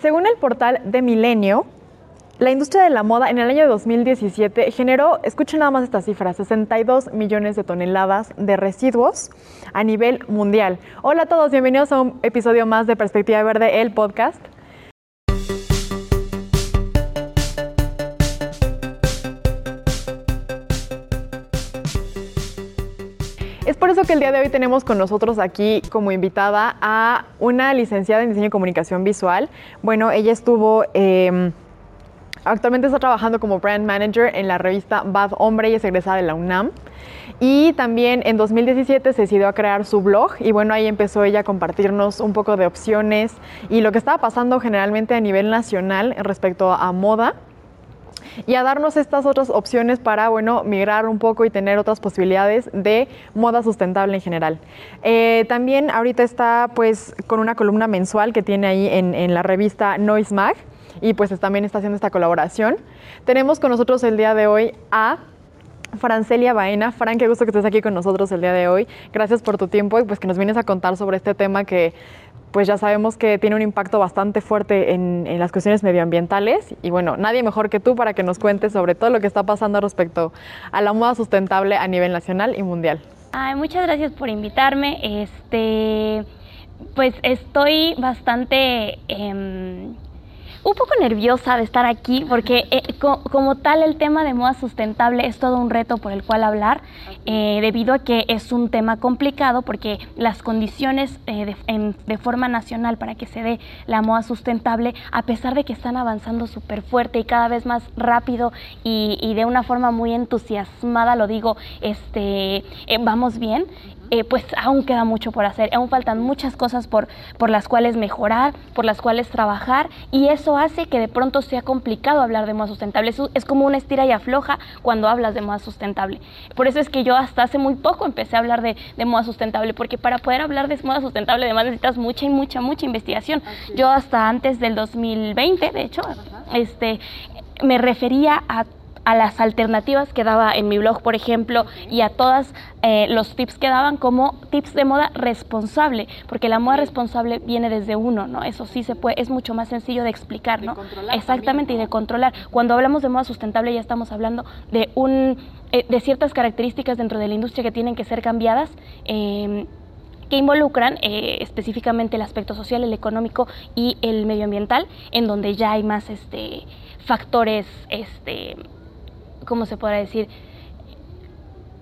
Según el portal de Milenio, la industria de la moda en el año 2017 generó, escuchen nada más estas cifras, 62 millones de toneladas de residuos a nivel mundial. Hola a todos, bienvenidos a un episodio más de Perspectiva Verde, el podcast. Por eso que el día de hoy tenemos con nosotros aquí como invitada a una licenciada en diseño y comunicación visual. Bueno, ella estuvo... Eh, Actualmente está trabajando como brand manager en la revista Bad Hombre y es egresada de la UNAM. Y también en 2017 se decidió a crear su blog y bueno, ahí empezó ella a compartirnos un poco de opciones y lo que estaba pasando generalmente a nivel nacional respecto a moda y a darnos estas otras opciones para, bueno, migrar un poco y tener otras posibilidades de moda sustentable en general. Eh, también ahorita está pues con una columna mensual que tiene ahí en, en la revista Noise Mag y pues también está haciendo esta colaboración. Tenemos con nosotros el día de hoy a Francelia Baena. Fran, qué gusto que estés aquí con nosotros el día de hoy. Gracias por tu tiempo y pues que nos vienes a contar sobre este tema que pues ya sabemos que tiene un impacto bastante fuerte en, las cuestiones medioambientales y bueno, nadie mejor que tú para que nos cuentes sobre todo lo que está pasando respecto a la moda sustentable a nivel nacional y mundial. Ay, muchas gracias por invitarme. Este, pues estoy bastante... Eh, un poco nerviosa de estar aquí porque eh, co como tal el tema de moda sustentable es todo un reto por el cual hablar eh, debido a que es un tema complicado porque las condiciones eh, de, en, de, forma nacional para que se dé la moda sustentable a pesar de que están avanzando súper fuerte y cada vez más rápido y, y, de una forma muy entusiasmada lo digo este vamos bien eh, pues aún queda mucho por hacer, aún faltan muchas cosas por, por las cuales mejorar, por las cuales trabajar y eso hace que de pronto sea complicado hablar de moda sustentable. Es, es como una estira y afloja cuando hablas de moda sustentable. Por eso es que yo hasta hace muy poco empecé a hablar de, de moda sustentable, porque para poder hablar de moda sustentable además necesitas mucha y mucha, mucha investigación. Yo hasta antes del 2020, de hecho, este, me refería a a las alternativas que daba en mi blog, por ejemplo, y a todos eh, los tips que daban como tips de moda responsable, porque la moda responsable viene desde uno, ¿no? Eso sí se puede, es mucho más sencillo de explicar, ¿no? Exactamente, también. y de controlar. Cuando hablamos de moda sustentable ya estamos hablando de un eh, de ciertas características dentro de la industria que tienen que ser cambiadas. Eh, que involucran eh, específicamente el aspecto social, el económico y el medioambiental, en donde ya hay más este, factores este, ¿cómo se podrá decir?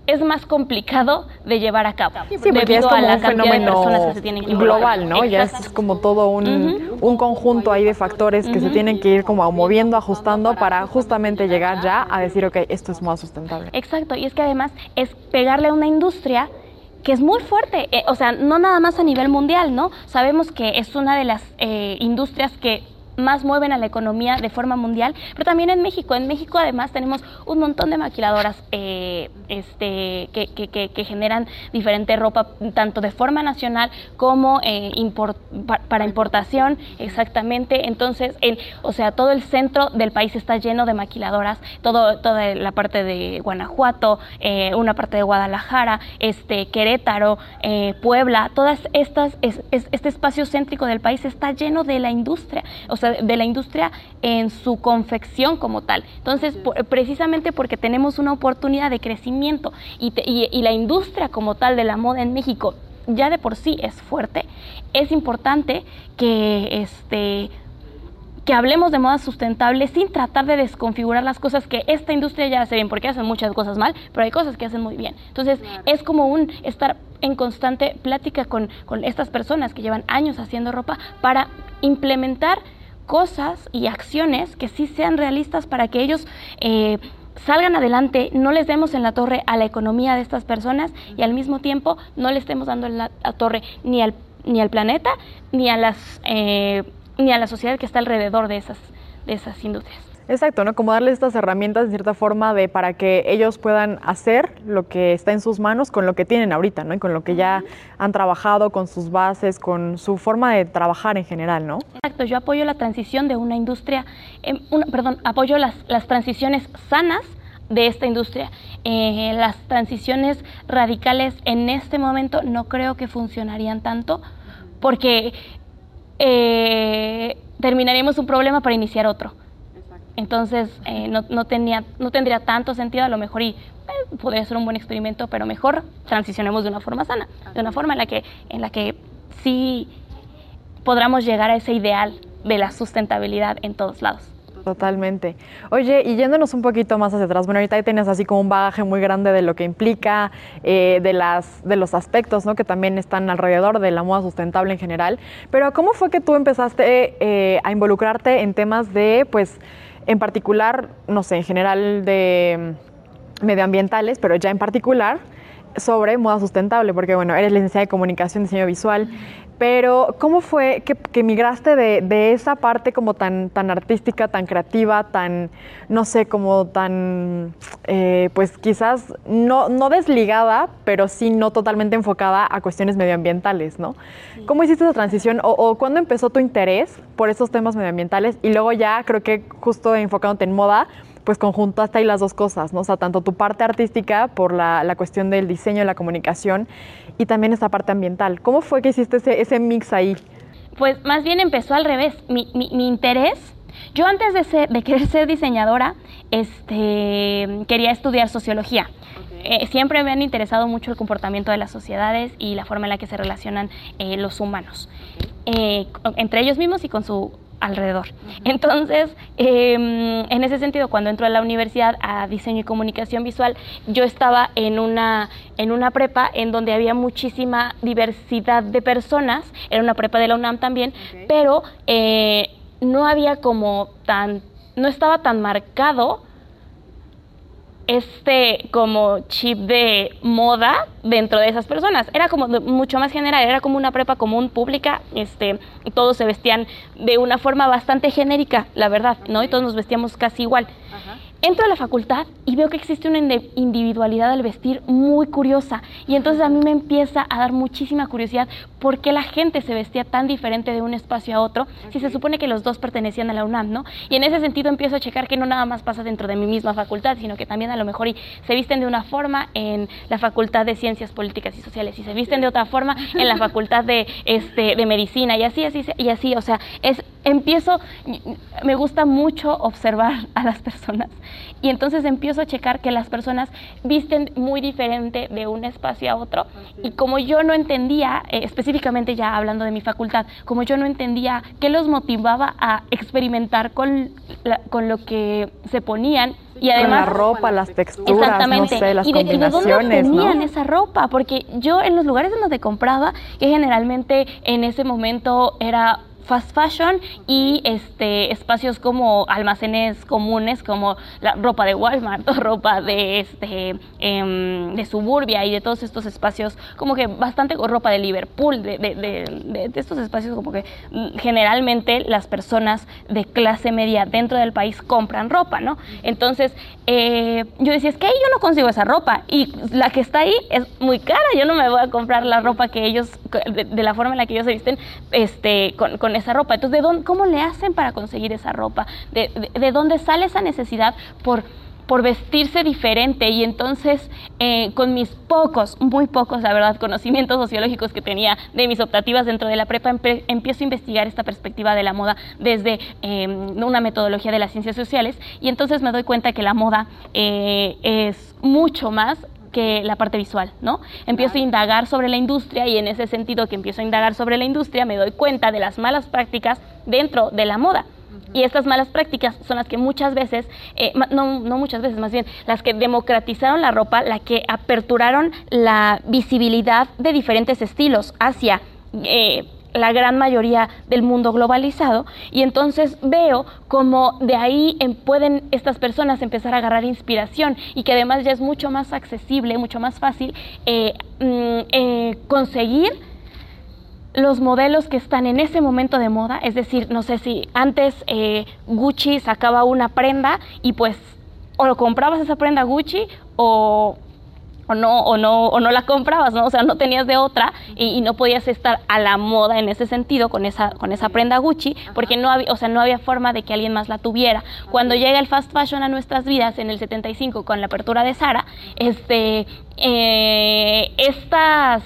es más complicado de llevar a cabo. Sí, porque es como un fenómeno global, ¿no? Ya es como todo un, uh -huh. un conjunto ahí de factores que uh -huh. se tienen que ir como moviendo, ajustando para justamente llegar ya a decir, ok, esto es más sustentable. Exacto, y es que además es pegarle a una industria que es muy fuerte, eh, o sea, no nada más a nivel mundial, ¿no? Sabemos que es una de las eh, industrias que más mueven a la economía de forma mundial, pero también en México. En México además tenemos un montón de maquiladoras eh, este, que, generan diferente ropa, tanto de forma nacional como eh, para importación, exactamente. Entonces, el, o sea, todo el centro del país está lleno de maquiladoras, todo, toda la parte de Guanajuato, eh, una parte de Guadalajara, este, Querétaro, Puebla, todas estas, es, es, este espacio céntrico del país está lleno de la industria. De la industria en su confección como tal. Entonces, por, precisamente porque tenemos una oportunidad de crecimiento y, te, y, y la industria como tal de la moda en México ya de por sí es fuerte, es importante que este que hablemos de moda sustentable sin tratar de desconfigurar las cosas que esta industria ya hace bien, porque hacen muchas cosas mal, pero hay cosas que hacen muy bien. Entonces, claro. es como un estar en constante plática con, con estas personas que llevan años haciendo ropa para implementar cosas y acciones que sí sean realistas para que ellos eh, salgan adelante, no les demos en la torre a la economía de estas personas y al mismo tiempo no le estemos dando en la, torre ni al, ni al planeta ni a las eh, ni a la sociedad que está alrededor de esas, de esas industrias. Exacto, ¿no? Como darles estas herramientas de cierta forma de para que ellos puedan hacer lo que está en sus manos con lo que tienen ahorita, ¿no? Y con lo que ya han trabajado, con sus bases, con su forma de trabajar en general, ¿no? Exacto, yo apoyo la transición de una industria, eh, una, perdón, apoyo las, las transiciones sanas de esta industria. Eh, las transiciones radicales en este momento no creo que funcionarían tanto porque eh, terminaríamos un problema para iniciar otro. Entonces eh, no, no, tenía, no tendría tanto sentido a lo mejor y eh, podría ser un buen experimento, pero mejor transicionemos de una forma sana, de una forma en la que, en la que sí podamos llegar a ese ideal de la sustentabilidad en todos lados. Totalmente. Oye, y yéndonos un poquito más hacia atrás, bueno, ahorita ahí tienes así como un bagaje muy grande de lo que implica, eh, de, las, de los aspectos ¿no? que también están alrededor de la moda sustentable en general, pero ¿cómo fue que tú empezaste eh, a involucrarte en temas de, pues, en particular, no sé, en general de medioambientales, pero ya en particular sobre moda sustentable, porque bueno, eres licenciada de comunicación, diseño visual, pero ¿cómo fue que, migraste de, esa parte como tan, tan artística, tan creativa, tan, no sé, como tan, eh, pues quizás no, no desligada, pero sí no totalmente enfocada a cuestiones medioambientales, ¿no? ¿Cómo hiciste esa transición o, o cuándo empezó tu interés por esos temas medioambientales? Y luego ya creo que justo enfocándote en moda, pues conjuntaste ahí las dos cosas, ¿no? O sea, tanto tu parte artística por la, la cuestión del diseño y la comunicación y también esta parte ambiental. ¿Cómo fue que hiciste ese, ese mix ahí? Pues más bien empezó al revés. Mi, mi, mi interés, yo antes de, ser, de querer ser diseñadora, este, quería estudiar sociología. Eh, siempre me han interesado mucho el comportamiento de las sociedades y la forma en la que se relacionan eh, los humanos, eh, entre ellos mismos y con su alrededor. Entonces, eh, en ese sentido, cuando entro a la universidad a diseño y comunicación visual, yo estaba en una, en una prepa en donde había muchísima diversidad de personas, era una prepa de la UNAM también, okay. pero eh, no había como tan, no estaba tan marcado este como chip de moda dentro de esas personas. Era como mucho más general, era como una prepa común pública, este, todos se vestían de una forma bastante genérica, la verdad, ¿no? Y todos nos vestíamos casi igual. Ajá. Entro a la facultad y veo que existe una individualidad al vestir muy curiosa y entonces a mí me empieza a dar muchísima curiosidad por qué la gente se vestía tan diferente de un espacio a otro si se supone que los dos pertenecían a la UNAM, ¿no? Y en ese sentido empiezo a checar que no nada más pasa dentro de mi misma facultad, sino que también a lo mejor y se visten de una forma en la Facultad de Ciencias Políticas y Sociales y se visten de otra forma en la Facultad de, este, de Medicina y así, así, y así, o sea, es, empiezo, me gusta mucho observar a las personas y entonces empiezo a checar que las personas visten muy diferente de un espacio a otro y como yo no entendía, eh, específicamente ya hablando de mi facultad, como yo no entendía qué los motivaba a experimentar con, la, con lo que se ponían y además con la ropa, las texturas, exactamente. no sé, las y de, combinaciones, ¿y de dónde obtenían ¿no? esa ropa? Porque yo en los lugares en donde compraba, que generalmente en ese momento era fast fashion y este espacios como almacenes comunes como la ropa de Walmart o ropa de este eh, de suburbia y de todos estos espacios como que bastante ropa de Liverpool de, de, de, de, estos espacios como que generalmente las personas de clase media dentro del país compran ropa no entonces eh, yo decía es que ahí yo no consigo esa ropa y la que está ahí es muy cara yo no me voy a comprar la ropa que ellos de, la forma en la que ellos se visten este con esa ropa. Entonces, ¿de dónde, ¿cómo le hacen para conseguir esa ropa? ¿De, de, de dónde sale esa necesidad por, por vestirse diferente? Y entonces, eh, con mis pocos, muy pocos, la verdad, conocimientos sociológicos que tenía de mis optativas dentro de la prepa, empe empiezo a investigar esta perspectiva de la moda desde eh, una metodología de las ciencias sociales y entonces me doy cuenta que la moda eh, es mucho más que la parte visual, ¿no? Empiezo a indagar sobre la industria y en ese sentido que empiezo a indagar sobre la industria me doy cuenta de las malas prácticas dentro de la moda. Y estas malas prácticas son las que muchas veces, eh, no, no muchas veces, más bien, las que democratizaron la ropa, la que aperturaron la visibilidad de diferentes estilos hacia eh, la gran mayoría del mundo globalizado y entonces veo como de ahí en, pueden estas personas empezar a agarrar inspiración y que además ya es mucho más accesible, mucho más fácil eh, eh, conseguir los modelos que están en ese momento de moda, es decir, no sé si antes eh, Gucci sacaba una prenda y pues o lo comprabas esa prenda Gucci o o no, o no, o no la comprabas, ¿no? O sea, no tenías de otra y, y, no podías estar a la moda en ese sentido con esa, con esa prenda Gucci, porque no había, o sea, no había forma de que alguien más la tuviera. Cuando llega el fast fashion a nuestras vidas en el 75 con la apertura de Sara, este, eh, estas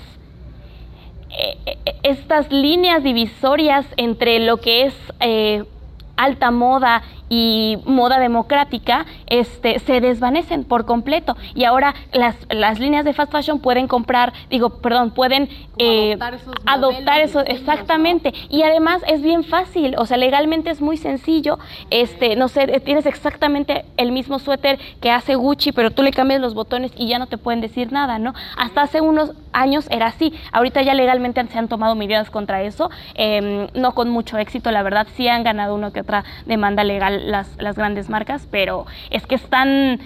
estas líneas divisorias entre lo que es alta moda y moda democrática este, se desvanecen por completo. Y ahora las, las líneas de fast fashion pueden comprar, digo, perdón, pueden eh, adoptar, eso, exactamente. Y además es bien fácil, o sea, legalmente es muy sencillo. Este, no sé, tienes exactamente el mismo suéter que hace Gucci, pero tú le cambias los botones y ya no te pueden decir nada, ¿no? Hasta hace unos años era así. Ahorita ya legalmente se han tomado medidas contra eso, em, no con mucho éxito, la verdad, sí han ganado uno que otra demanda legal las, grandes marcas, pero es que es tan,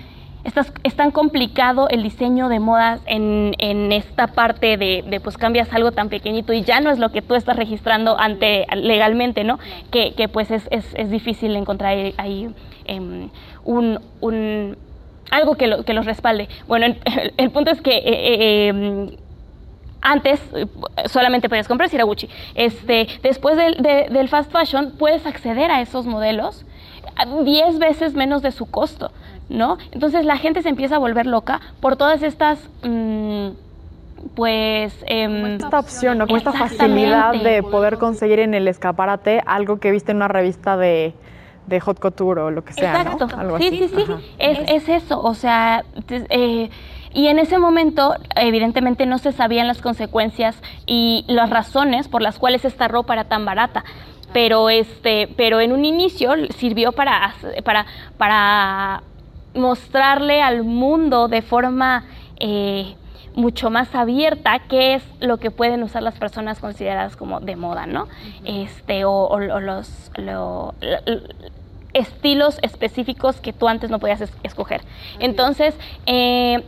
es tan complicado el diseño de modas en, esta parte de, pues cambias algo tan pequeñito y ya no es lo que tú estás registrando ante legalmente, ¿no? Que, pues es, es, difícil encontrar ahí em, un, algo que, lo, que los respalde. Bueno, el, punto es que eh, eh, em, antes solamente podías comprar si era Gucci. Este, después del, del, fast fashion puedes acceder a esos modelos 10 veces menos de su costo, ¿no? Entonces la gente se empieza a volver loca por todas estas... Mm, pues eh, esta opción, ¿no? Como esta facilidad de poder conseguir en el escaparate algo que viste en una revista de, de hot couture o lo que sea, Exacto. Algo sí, sí, sí, es, es, eso, o sea, eh, y en ese momento, evidentemente, no se sabían las consecuencias y las razones por las cuales esta ropa era tan barata pero este pero en un inicio sirvió para para para mostrarle al mundo de forma eh, mucho más abierta qué es lo que pueden usar las personas consideradas como de moda, ¿no? Este, o, los estilos específicos que tú antes no podías escoger. Entonces, eh,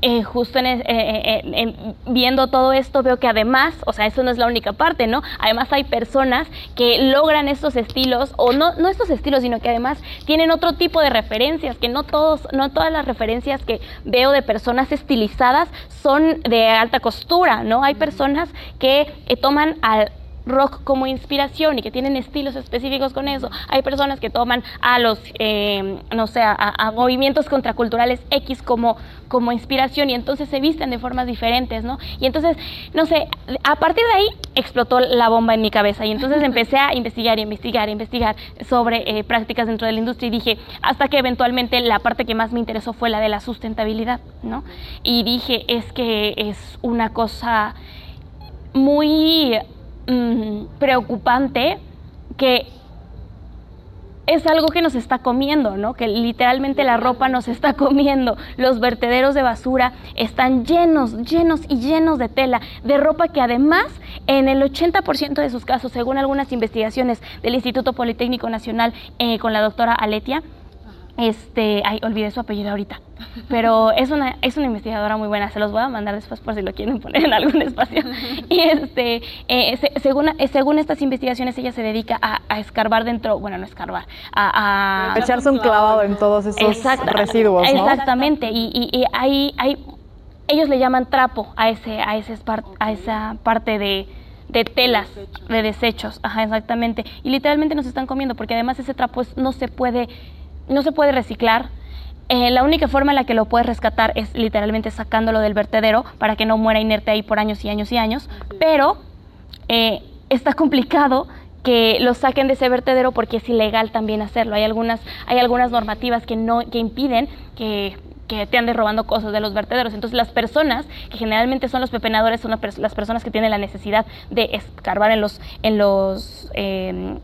eh, justo en, eh, eh, viendo todo esto veo que además, o sea, eso no es la única parte, ¿no? Además hay personas que logran estos estilos, o no, no estos estilos, sino que además tienen otro tipo de referencias, que no todos, no todas las referencias que veo de personas estilizadas son de alta costura, ¿no? Hay personas que toman al rock como inspiración y que tienen estilos específicos con eso. Hay personas que toman a los, eh, no sé, a, movimientos contraculturales X como, como inspiración y entonces se visten de formas diferentes, ¿no? Y entonces, no sé, a partir de ahí explotó la bomba en mi cabeza y entonces empecé a investigar, investigar, investigar sobre eh, prácticas dentro de la industria y dije, hasta que eventualmente la parte que más me interesó fue la de la sustentabilidad, ¿no? Y dije, es que es una cosa muy Preocupante que es algo que nos está comiendo, ¿no? Que literalmente la ropa nos está comiendo. Los vertederos de basura están llenos, llenos y llenos de tela, de ropa que además en el 80% de sus casos, según algunas investigaciones del Instituto Politécnico Nacional eh, con la doctora Aletia, este, ay, olvidé su apellido ahorita, pero es una, es una investigadora muy buena, se los voy a mandar después por si lo quieren poner en algún espacio. Y este, eh, según, eh, según estas investigaciones, ella se dedica a, escarbar dentro, bueno, no escarbar, a... echarse un clavado en todos esos residuos, ¿no? Exactamente, y, y, hay, hay, ellos le llaman trapo a, ese, a, ese, a esa parte de de telas, de desechos, ajá, exactamente. Y literalmente nos están comiendo, porque además ese trapo no se puede no se puede reciclar. Eh, la única forma en la que lo puedes rescatar es literalmente sacándolo del vertedero para que no muera inerte ahí por años y años y años. Pero eh, está complicado que lo saquen de ese vertedero porque es ilegal también hacerlo. Hay algunas, hay algunas normativas que, no, que impiden que que te andes robando cosas de los vertederos. Entonces las personas, que generalmente son los pepenadores, son las personas que tienen la necesidad de escarbar en los, en los, eh,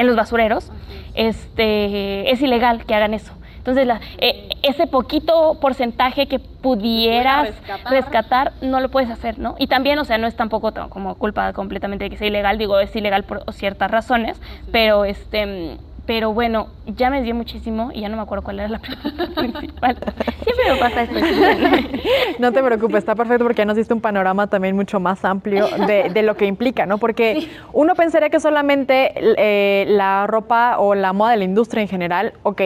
en los basureros, este, es ilegal que hagan eso. Entonces, la, eh, ese poquito porcentaje que pudieras rescatar. no lo puedes hacer, ¿no? Y también, o sea, no es tampoco como culpa completamente de que sea ilegal, digo, es ilegal por ciertas razones, pero este pero bueno, ya me dio muchísimo y ya no me acuerdo cuál era la pregunta principal. Siempre me pasa esto. no te preocupes, está perfecto porque ya nos diste un panorama también mucho más amplio de, lo que implica, ¿no? Porque uno pensaría que solamente eh, la ropa o la moda de la industria en general, ok,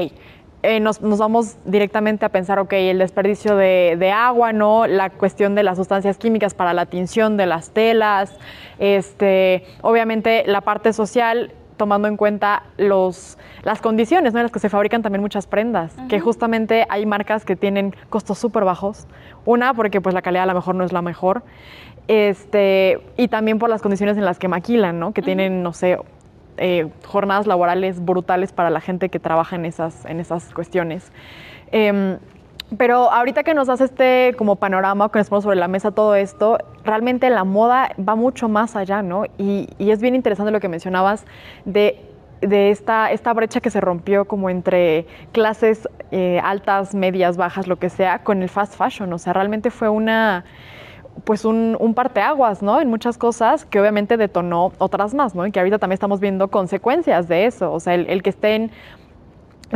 eh, nos, vamos directamente a pensar, ok, el desperdicio de, de, agua, ¿no? La cuestión de las sustancias químicas para la tinción de las telas, este, obviamente la parte social tomando en cuenta los, las condiciones ¿no? en las que se fabrican también muchas prendas, que justamente hay marcas que tienen costos súper bajos. Una, porque pues la calidad a lo mejor no es la mejor. este, y también por las condiciones en las que maquilan, ¿no? Que tienen, no sé, eh, jornadas laborales brutales para la gente que trabaja en esas, en esas cuestiones. Em, pero ahorita que nos das este como panorama, que nos ponemos sobre la mesa todo esto, realmente la moda va mucho más allá, ¿no? Y, es bien interesante lo que mencionabas de, de esta, esta brecha que se rompió como entre clases eh, altas, medias, bajas, lo que sea, con el fast fashion. O sea, realmente fue una pues un, parteaguas, ¿no? En muchas cosas que obviamente detonó otras más, ¿no? Y que ahorita también estamos viendo consecuencias de eso. O sea, el, el que estén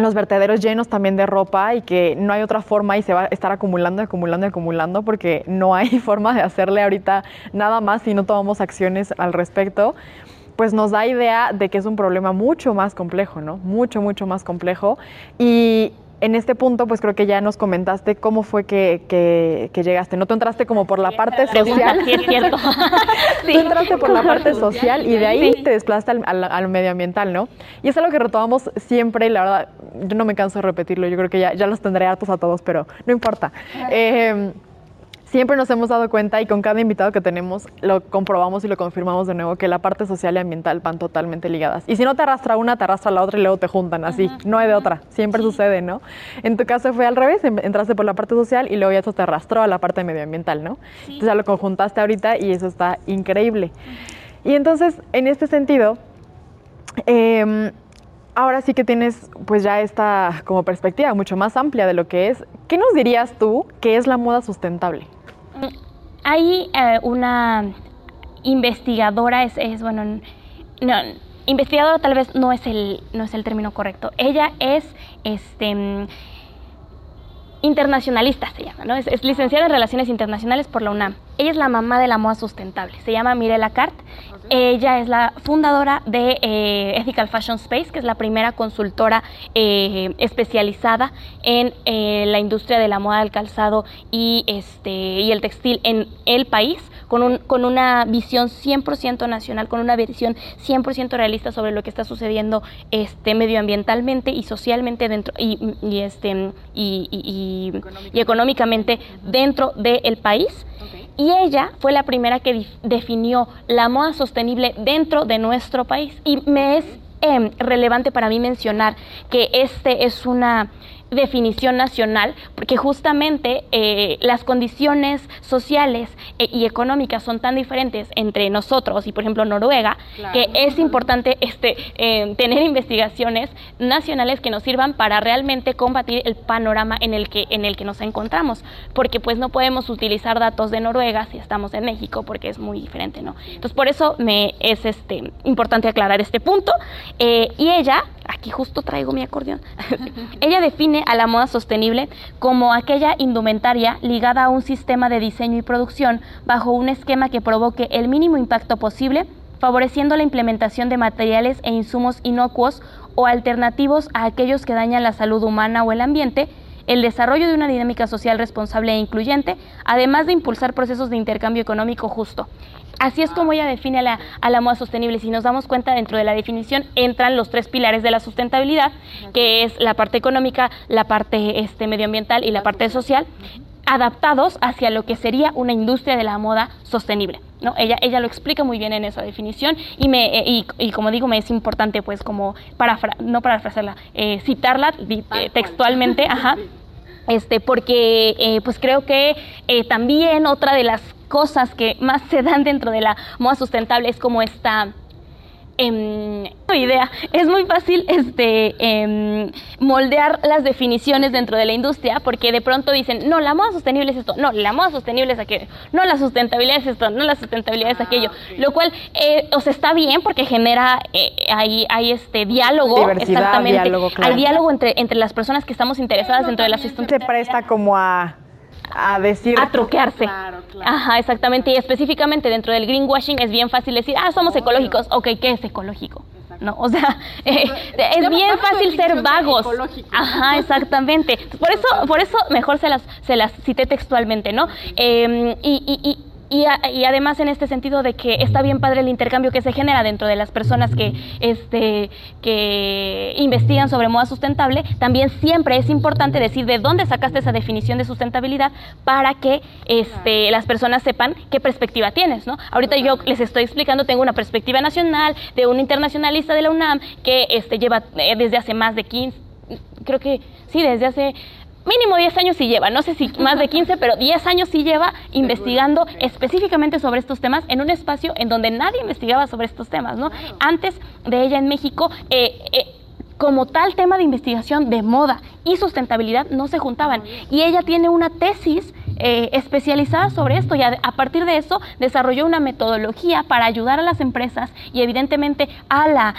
los vertederos llenos también de ropa y que no hay otra forma y se va a estar acumulando, acumulando, acumulando porque no hay forma de hacerle ahorita nada más si no tomamos acciones al respecto, pues nos da idea de que es un problema mucho más complejo, ¿no? Mucho, mucho más complejo. Y en este punto, pues creo que ya nos comentaste cómo fue que, que, llegaste. ¿No? Tú entraste como por la parte social. Sí, es cierto. Tú entraste por la parte social y de ahí te desplazaste al, al, medioambiental, ¿no? Y es algo que retomamos siempre y la verdad, yo no me canso de repetirlo. Yo creo que ya, ya los tendré hartos a todos, pero no importa. Eh, siempre nos hemos dado cuenta y con cada invitado que tenemos lo comprobamos y lo confirmamos de nuevo que la parte social y ambiental van totalmente ligadas. Y si no te arrastra una, te arrastra la otra y luego te juntan así. No hay de otra. Siempre sucede, ¿no? En tu caso fue al revés, em, entraste por la parte social y luego ya eso te arrastró a la parte medioambiental, ¿no? Entonces ya lo conjuntaste ahorita y eso está increíble. Y entonces, en este sentido, eh, ahora sí que tienes pues ya esta como perspectiva mucho más amplia de lo que es. ¿Qué nos dirías tú que es la moda sustentable? Hay eh, una investigadora, es, bueno, no, investigadora tal vez no es el, no es el término correcto. Ella es este internacionalista se llama, ¿no? Es, licenciada en Relaciones Internacionales por la UNAM. Ella es la mamá de la moda sustentable. Se llama Mirela Cart. Ella es la fundadora de eh, Ethical Fashion Space, que es la primera consultora eh, especializada en eh, la industria de la moda del calzado y, este, y el textil en el país con, un, con una visión 100% nacional, con una visión 100% realista sobre lo que está sucediendo este, medioambientalmente y socialmente dentro y, y este, y, y, económicamente dentro del país. Y ella fue la primera que definió la moda sostenible dentro de nuestro país. Y me es em, relevante para mí mencionar que este es una definición nacional, porque justamente eh, las condiciones sociales eh, y económicas son tan diferentes entre nosotros y, por ejemplo, Noruega, que es importante este, eh, tener investigaciones nacionales que nos sirvan para realmente combatir el panorama en el que en el que nos encontramos, porque pues no podemos utilizar datos de Noruega si estamos en México, porque es muy diferente, ¿no? Entonces por eso me es este importante aclarar este punto y ella aquí justo traigo mi acordeón. ella define a la moda sostenible como aquella indumentaria ligada a un sistema de diseño y producción bajo un esquema que provoque el mínimo impacto posible, favoreciendo la implementación de materiales e insumos inocuos o alternativos a aquellos que dañan la salud humana o el ambiente, el desarrollo de una dinámica social responsable e incluyente, además de impulsar procesos de intercambio económico justo. Así es como ella define a la, a la moda sostenible. Si nos damos cuenta, dentro de la definición entran los tres pilares de la sustentabilidad, que es la parte económica, la parte este, medioambiental y la parte social adaptados hacia lo que sería una industria de la moda sostenible. ¿no? Ella, ella lo explica muy bien en esa definición y, me, y, y como digo, me es importante pues como, parafra no parafrasearla, eh, citarla eh, textualmente, ajá, este, porque eh, pues creo que eh, también otra de las cosas que más se dan dentro de la moda sustentable es como esta eh, idea. Es muy fácil este, em, moldear las definiciones dentro de la industria porque de pronto dicen, no, la moda sostenible es esto, no, la moda sostenible es aquello, no, la sustentabilidad es esto, no, la sustentabilidad es aquello. Ah, Lo cual, eh, o sea, está bien porque genera, eh, hay, hay este diálogo, exactamente, diálogo, hay diálogo entre, entre las personas que estamos interesadas dentro de la sustentabilidad. Se presta como a a decir... A troquearse. Claro, claro. Ajá, exactamente. Y específicamente dentro del greenwashing es bien fácil decir, ah, somos ecológicos. Ok, ¿qué es ecológico? ¿no? O sea, eh, es bien fácil ser vagos. Ajá, exactamente. Por eso, por eso mejor se las, se las cité textualmente, ¿no? Em, y, y, y, además en este sentido de que está bien padre el intercambio que se genera dentro de las personas que, este, que investigan sobre moda sustentable, también siempre es importante decir de dónde sacaste esa definición de sustentabilidad para que este, las personas sepan qué perspectiva tienes. ¿no? Ahorita yo les estoy explicando, tengo una perspectiva nacional de un internacionalista de la UNAM que este, lleva eh, desde hace más de 15, creo que sí, desde hace mínimo 10 años sí lleva, no sé si más de 15, pero 10 años sí lleva investigando específicamente sobre estos temas en un espacio en donde nadie investigaba sobre estos temas, ¿no? Antes de ella en México, eh, eh, como tal tema de investigación de moda y sustentabilidad no se juntaban. Y ella tiene una tesis eh, especializada sobre esto y a, partir de eso desarrolló una metodología para ayudar a las empresas y evidentemente a la...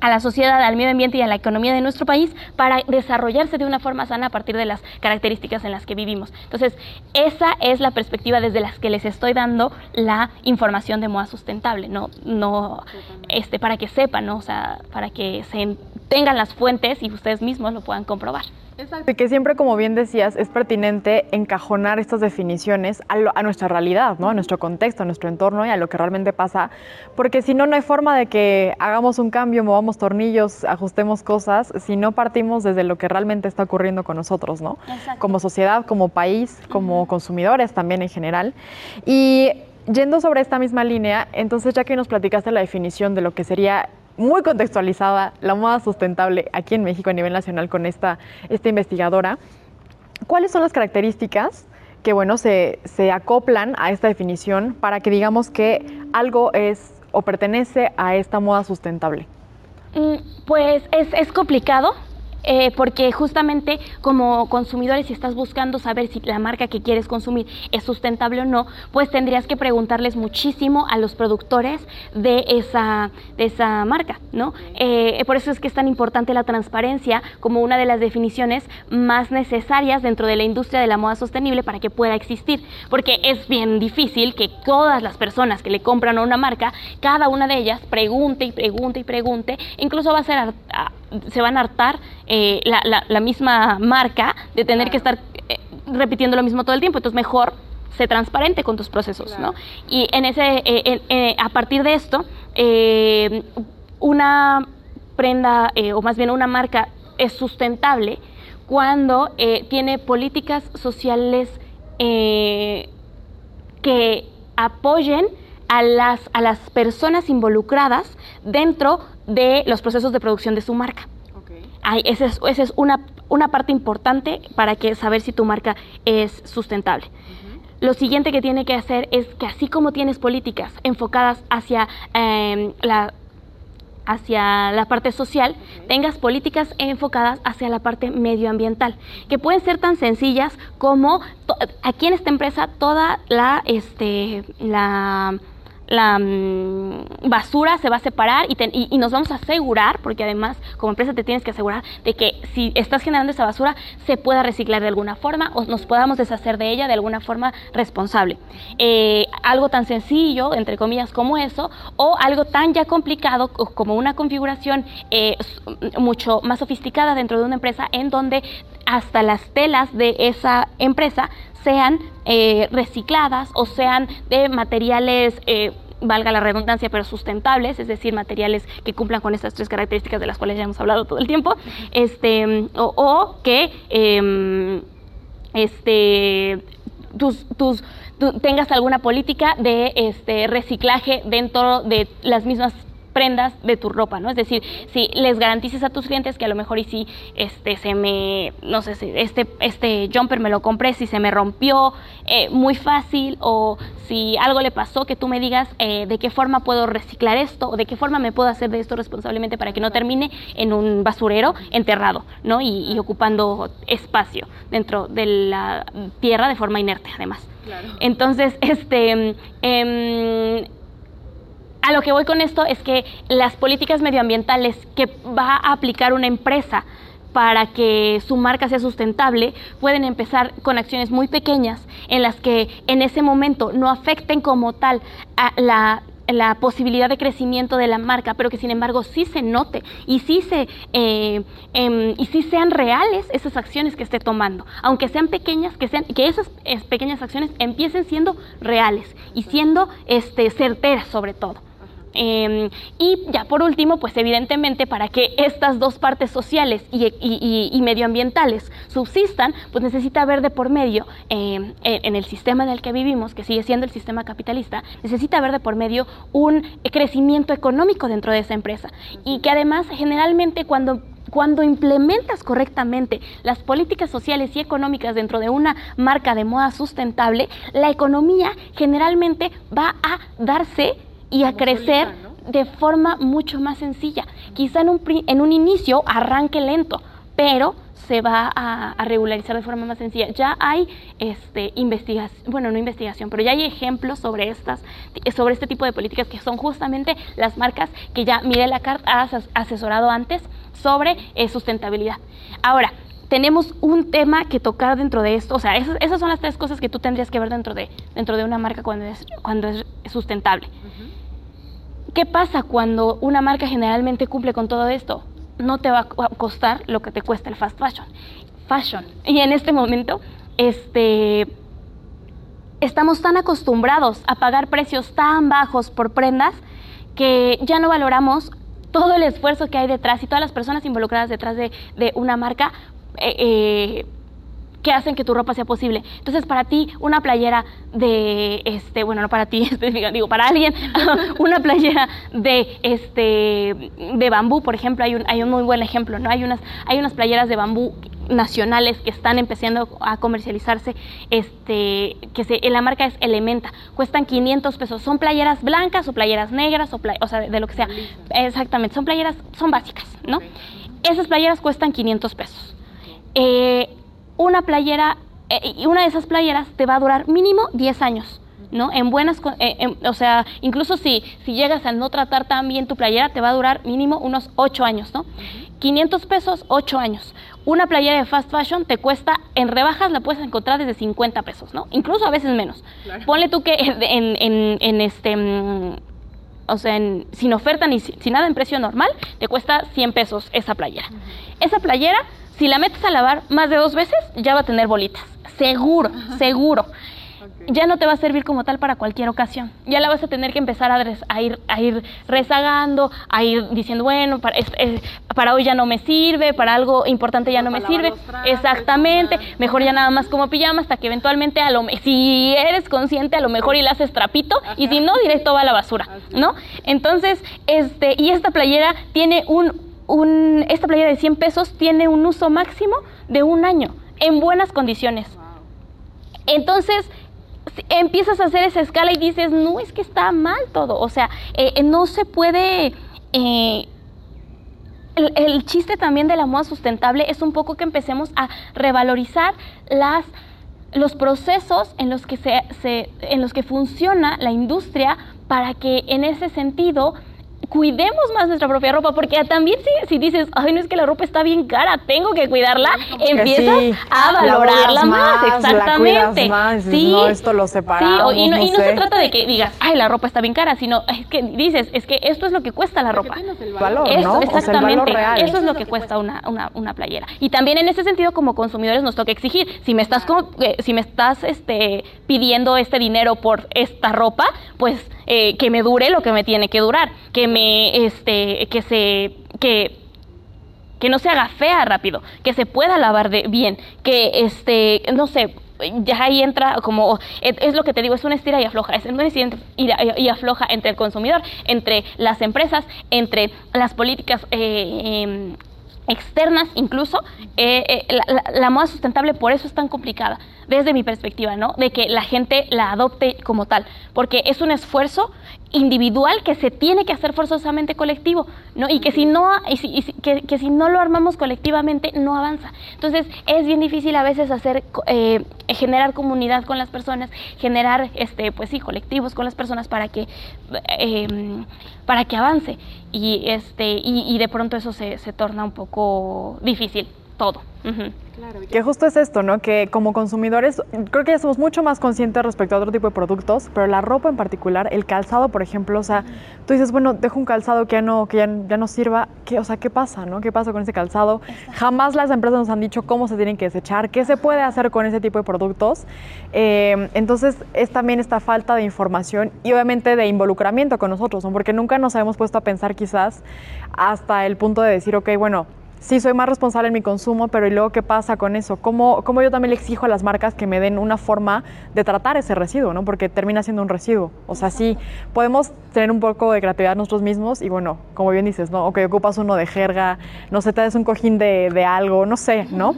A la sociedad, al medio ambiente y a la economía de nuestro país para desarrollarse de una forma sana a partir de las características en las que vivimos. Entonces, esa es la perspectiva desde las que les estoy dando la información de moda sustentable, no, no, este, para que sepan, ¿no? o sea, para que se tengan las fuentes y ustedes mismos lo puedan comprobar. Exacto. Que siempre, como bien decías, es pertinente encajonar estas definiciones a, nuestra realidad, ¿no? a nuestro contexto, a nuestro entorno y a lo que realmente pasa, porque si no, no hay forma de que hagamos un cambio, movamos tornillos, ajustemos cosas, si no partimos desde lo que realmente está ocurriendo con nosotros, ¿no? Como sociedad, como país, como consumidores también en general. Y yendo sobre esta misma línea, entonces ya que nos platicaste la definición de lo que sería muy contextualizada la moda sustentable aquí en México a nivel nacional con esta, esta investigadora. ¿Cuáles son las características que bueno, se, se acoplan a esta definición para que digamos que algo es o pertenece a esta moda sustentable? Mm, pues es, es complicado eh, porque justamente como consumidores, si estás buscando saber si la marca que quieres consumir es sustentable o no, pues tendrías que preguntarles muchísimo a los productores de esa, de esa marca, ¿no? Eh, por eso es que es tan importante la transparencia como una de las definiciones más necesarias dentro de la industria de la moda sostenible para que pueda existir, porque es bien difícil que todas las personas que le compran a una marca, cada una de ellas pregunte y pregunte y pregunte, incluso va a ser se van a hartar eh, la, misma marca de tener que estar eh, repitiendo lo mismo todo el tiempo. Entonces, mejor sé transparente con tus procesos, ¿no? Y en ese, eh, a partir de esto, una prenda, o más bien una marca, es sustentable cuando tiene políticas sociales que apoyen a las, a las personas involucradas dentro de los procesos de producción de su marca. esa es, una, una, parte importante para que saber si tu marca es sustentable. Lo siguiente que tiene que hacer es que así como tienes políticas enfocadas hacia em, la hacia la parte social, tengas políticas enfocadas hacia la parte medioambiental, que pueden ser tan sencillas como aquí en esta empresa toda la este la la mm, basura se va a separar y, nos vamos a asegurar, porque además como empresa te tienes que asegurar de que si estás generando esa basura se pueda reciclar de alguna forma o nos podamos deshacer de ella de alguna forma responsable. Eh, algo tan sencillo, entre comillas, como eso, o algo tan ya complicado como una configuración eh, mucho más sofisticada dentro de una empresa en donde hasta las telas de esa empresa sean eh, recicladas o sean de materiales eh, valga la redundancia, pero sustentables, es decir, materiales que cumplan con estas tres características de las cuales ya hemos hablado todo el tiempo, este, o, que em, este, tus, tus, tengas alguna política de este, reciclaje dentro de las mismas prendas de tu ropa, ¿no? Es decir, si les garantices a tus clientes que a lo mejor y si este se me, no sé, si este, este jumper me lo compré, si se me rompió eh, muy fácil o si algo le pasó, que tú me digas eh, de qué forma puedo reciclar esto o de qué forma me puedo hacer de esto responsablemente para que no termine en un basurero enterrado, ¿no? Y, ocupando espacio dentro de la tierra de forma inerte, además. Entonces, este... Eh, a lo que voy con esto es que las políticas medioambientales que va a aplicar una empresa para que su marca sea sustentable, pueden empezar con acciones muy pequeñas en las que en ese momento no afecten como tal a la posibilidad de crecimiento de la marca, pero que sin embargo sí se note y sí, se, eh, em, y sí sean reales esas acciones que esté tomando, aunque sean pequeñas, que, sean, que esas pequeñas acciones empiecen siendo reales y siendo este, certeras sobre todo. Em, y ya por último, pues evidentemente para que estas dos partes sociales y, medioambientales subsistan, pues necesita haber de por medio, em, en el sistema en el que vivimos, que sigue siendo el sistema capitalista, necesita haber de por medio un crecimiento económico dentro de esa empresa. Y que además generalmente cuando cuando implementas correctamente las políticas sociales y económicas dentro de una marca de moda sustentable, la economía generalmente va a darse y a crecer de forma mucho más sencilla. Quizá en un, en un inicio arranque lento, pero se va a, regularizar de forma más sencilla. Ya hay este, investigación, bueno, no investigación, pero ya hay ejemplos sobre, estas, sobre este tipo de políticas que son justamente las marcas que ya Miguel Lacart ha asesorado antes sobre eh, sustentabilidad. Ahora, tenemos un tema que tocar dentro de esto, o sea, esas, son las tres cosas que tú tendrías que ver dentro de, dentro de una marca cuando es, cuando es sustentable. ¿Qué pasa cuando una marca generalmente cumple con todo esto? No te va a costar lo que te cuesta el fast fashion. Fashion. Y en este momento, este, estamos tan acostumbrados a pagar precios tan bajos por prendas que ya no valoramos todo el esfuerzo que hay detrás y todas las personas involucradas detrás de, una marca. Eh, eh, que hacen que tu ropa sea posible. Entonces, para ti, una playera de, este, bueno, no para ti, digo, para alguien, una playera de, este, de bambú, por ejemplo, hay un, hay un muy buen ejemplo, ¿no? Hay unas, hay unas playeras de bambú nacionales que están empezando a comercializarse, este, que se, la marca es Elementa, cuestan 500 pesos, son playeras blancas o playeras negras, o, o sea, de lo que sea, exactamente, son playeras, son básicas, ¿no? Esas playeras cuestan 500 pesos. Eh, una playera, eh, y una de esas playeras te va a durar mínimo 10 años. ¿no? En buenas, eh, o sea, incluso si, si llegas a no tratar tan bien tu playera, te va a durar mínimo unos 8 años, ¿no? 500 pesos, 8 años. Una playera de fast fashion te cuesta, en rebajas la puedes encontrar desde 50 pesos, ¿no? Incluso a veces menos. Ponle tú que en, en, en este, mm, o sea, sin oferta ni sin nada en precio normal, te cuesta 100 pesos esa playera. Esa playera si la metes a lavar más de dos veces, ya va a tener bolitas. Seguro, seguro. Ya no te va a servir como tal para cualquier ocasión. Ya la vas a tener que empezar a, ir, a ir rezagando, a ir diciendo, bueno, para, para hoy ya no me sirve, para algo importante ya no me sirve. Exactamente. Mejor ya nada más como pijama hasta que eventualmente, a lo, si eres consciente, a lo mejor y la haces trapito y si no, directo va a la basura, ¿no? Entonces, este, y esta playera tiene un esta playera de 100 pesos tiene un uso máximo de un año, en buenas condiciones. Entonces, empiezas a hacer esa escala y dices, no, es que está mal todo. O sea, eh, eh, no se puede... Eh, el, chiste también de la moda sustentable es un poco que empecemos a revalorizar las los procesos en los que se, en los que funciona la industria para que en ese sentido cuidemos más nuestra propia ropa, porque también si, si dices, ay, no es que la ropa está bien cara, tengo que cuidarla, empiezas a valorarla más, exactamente. más, sí, no, esto lo separamos, sí, y, no, y no se trata de que digas, ay, la ropa está bien cara, sino es que dices, es que esto es lo que cuesta la ropa. El valor, ¿no? Exactamente, eso es lo que cuesta una, una, una, playera. Y también en ese sentido, como consumidores, nos toca exigir, si me estás, eh, si me estás este, pidiendo este dinero por esta ropa, pues eh, que me dure lo que me tiene que durar, que me, este, que se, que que no se haga fea rápido, que se pueda lavar de bien, que este, no sé, ya ahí entra como, es, lo que te digo, es una estira y afloja, es una estira y, afloja entre el consumidor, entre las empresas, entre las políticas eh, em, externas incluso, eh, la, moda sustentable por eso es tan complicada, desde mi perspectiva, ¿no? De que la gente la adopte como tal, porque es un esfuerzo individual que se tiene que hacer forzosamente colectivo, ¿no? Y que si no, que, si no lo armamos colectivamente, no avanza. Entonces, es bien difícil a veces hacer, eh, generar comunidad con las personas, generar, este, pues sí, colectivos con las personas para que, em, para que avance. Y, este, y, de pronto eso se, se torna un poco difícil todo. Que justo es esto, ¿no? Que como consumidores creo que ya somos mucho más conscientes respecto a otro tipo de productos, pero la ropa en particular, el calzado, por ejemplo, o sea, tú dices, bueno, dejo un calzado que ya no, que ya, no sirva, ¿qué, o sea, ¿qué pasa, no? ¿Qué pasa con ese calzado? Jamás las empresas nos han dicho cómo se tienen que desechar, qué se puede hacer con ese tipo de productos. Eh, entonces, es también esta falta de información y obviamente de involucramiento con nosotros, ¿no? Porque nunca nos habíamos puesto a pensar quizás hasta el punto de decir, ok, bueno, sí soy más responsable en mi consumo, pero ¿y luego qué pasa con eso? ¿Cómo, ¿Cómo, yo también le exijo a las marcas que me den una forma de tratar ese residuo, ¿no? Porque termina siendo un residuo. O sea, sí, podemos tener un poco de creatividad nosotros mismos y bueno, como bien dices, ¿no? Ok, ocupas uno de jerga, no sé, te des un cojín de, de algo, no sé, ¿no?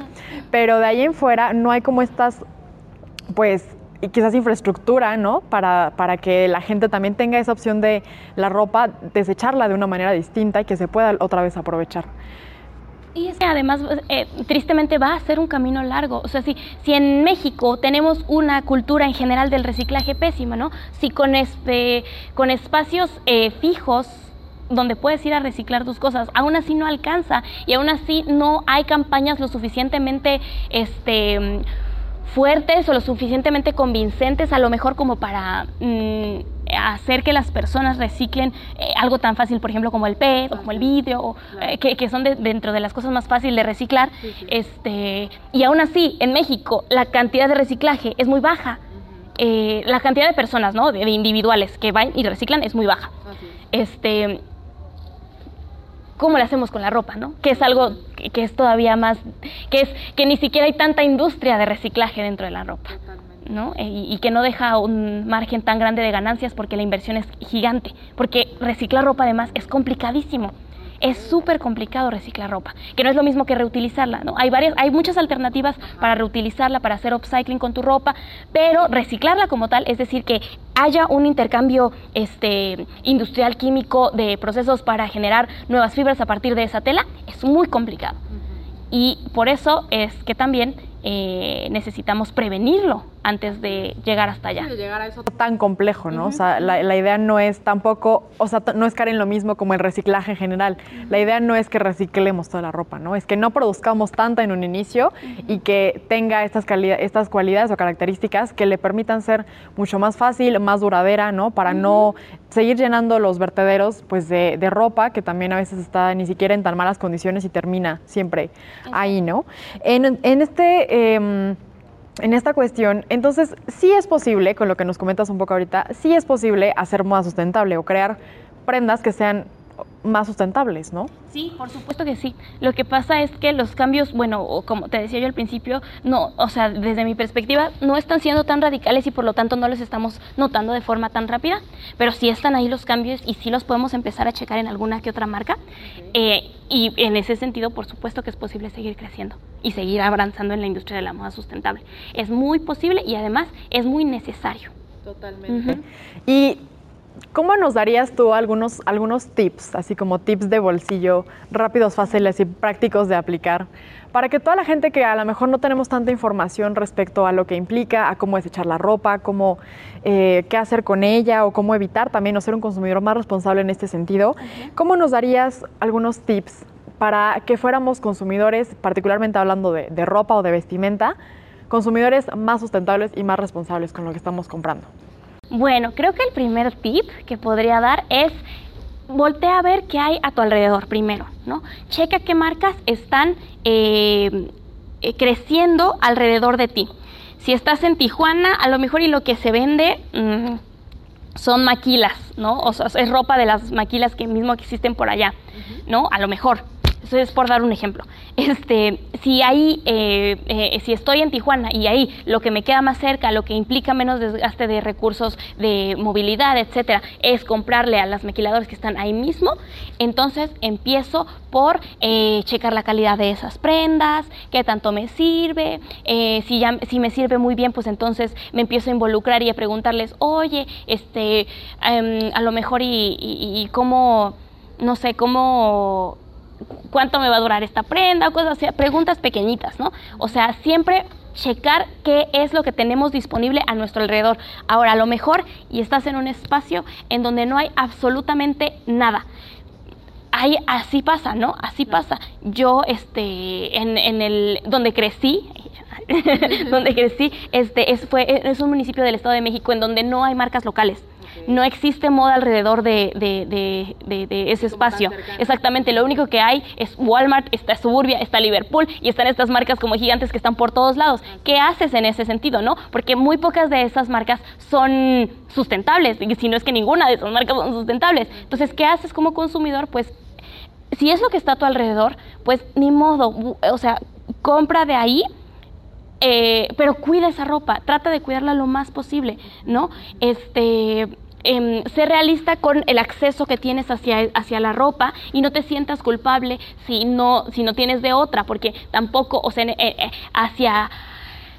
Pero de ahí en fuera no hay como estas, pues, y quizás infraestructura, ¿no? Para, para, que la gente también tenga esa opción de la ropa, desecharla de una manera distinta y que se pueda otra vez aprovechar. Y es que además, eh, tristemente, va a ser un camino largo. O sea, si, si en México tenemos una cultura en general del reciclaje pésima, ¿no? Si con, este, con espacios eh, fijos donde puedes ir a reciclar tus cosas, aún así no alcanza y aún así no hay campañas lo suficientemente este, fuertes o lo suficientemente convincentes, a lo mejor como para... Mm, hacer que las personas reciclen eh, algo tan fácil, por ejemplo, como el PET o como el vidrio, eh, que, son dentro de las cosas más fáciles de reciclar. Este, y aún así, en México, la cantidad de reciclaje es muy baja. Eh, la cantidad de personas, ¿no? De, individuales que van y reciclan es muy baja. Este, ¿Cómo lo hacemos con la ropa, no? Que es algo que, que, es todavía más, que es que ni siquiera hay tanta industria de reciclaje dentro de la ropa. Eh, y, que no deja un margen tan grande de ganancias porque la inversión es gigante. Porque reciclar ropa además es complicadísimo. Es súper complicado reciclar ropa, que no es lo mismo que reutilizarla. ¿no? Hay, varias, hay muchas alternativas para reutilizarla, para hacer upcycling con tu ropa, pero reciclarla como tal, es decir, que haya un intercambio este, industrial químico de procesos para generar nuevas fibras a partir de esa tela, es muy complicado. Y por eso es que también eh, necesitamos prevenirlo antes de llegar hasta allá. De llegar a eso tan complejo, ¿no? O sea, la, idea no es tampoco, o sea, no es caer en lo mismo como el reciclaje en general. La idea no es que reciclemos toda la ropa, ¿no? Es que no produzcamos tanta en un inicio y que tenga estas, estas cualidades o características que le permitan ser mucho más fácil, más duradera, ¿no? Para no seguir llenando los vertederos, pues, de, ropa que también a veces está ni siquiera en tan malas condiciones y termina siempre ahí, ¿no? En, en este... Em, en esta cuestión, entonces sí es posible, con lo que nos comentas un poco ahorita, sí es posible hacer moda sustentable o crear prendas que sean más sustentables, ¿no? Sí, por supuesto que sí. Lo que pasa es que los cambios, bueno, como te decía yo al principio, no, o sea, desde mi perspectiva, no están siendo tan radicales y por lo tanto no los estamos notando de forma tan rápida, pero sí están ahí los cambios y sí los podemos empezar a checar en alguna que otra marca. Eh, y en ese sentido, por supuesto que es posible seguir creciendo y seguir avanzando en la industria de la moda sustentable. Es muy posible y además es muy necesario. Totalmente. Y ¿Cómo nos darías tú algunos, algunos tips, así como tips de bolsillo, rápidos, fáciles y prácticos de aplicar, para que toda la gente que a lo mejor no tenemos tanta información respecto a lo que implica, a cómo desechar la ropa, cómo, eh, qué hacer con ella o cómo evitar también o ser un consumidor más responsable en este sentido, ¿cómo nos darías algunos tips para que fuéramos consumidores, particularmente hablando de, de ropa o de vestimenta, consumidores más sustentables y más responsables con lo que estamos comprando? Bueno, creo que el primer tip que podría dar es voltea a ver qué hay a tu alrededor primero, ¿no? Checa qué marcas están eh, eh, creciendo alrededor de ti. Si estás en Tijuana, a lo mejor y lo que se vende mm, son maquilas, ¿no? O sea, es ropa de las maquilas que mismo existen por allá, ¿no? A lo mejor. Es por dar un ejemplo. Este, si ahí, eh, eh, si estoy en Tijuana y ahí lo que me queda más cerca, lo que implica menos desgaste de recursos de movilidad, etcétera, es comprarle a las maquiladoras que están ahí mismo, entonces empiezo por eh, checar la calidad de esas prendas, qué tanto me sirve, si ya, si me sirve muy bien, pues entonces me empiezo a involucrar y a preguntarles, oye, este, em, a lo mejor y, y cómo, no sé, cómo cuánto me va a durar esta prenda, o cosas así, preguntas pequeñitas, ¿no? O sea, siempre checar qué es lo que tenemos disponible a nuestro alrededor. Ahora, a lo mejor y estás en un espacio en donde no hay absolutamente nada. ahí así pasa, ¿no? Así pasa. Yo, este, en, en el, donde crecí, donde crecí, este, es, fue, es un municipio del Estado de México en donde no hay marcas locales. No existe moda alrededor de, de, de, de ese espacio. Exactamente, lo único que hay es Walmart, está Suburbia, está Liverpool y están estas marcas como gigantes que están por todos lados. ¿Qué haces en ese sentido, no? Porque muy pocas de esas marcas son sustentables, y si no es que ninguna de esas marcas son sustentables. Entonces, ¿qué haces como consumidor? Pues si es lo que está a tu alrededor, pues ni modo, o sea, compra de ahí. Eh, pero cuida esa ropa, trata de cuidarla lo más posible, ¿no? Este, eh, ser realista con el acceso que tienes hacia, hacia la ropa y no te sientas culpable si no, si no tienes de otra, porque tampoco, o sea, eh, eh, hacia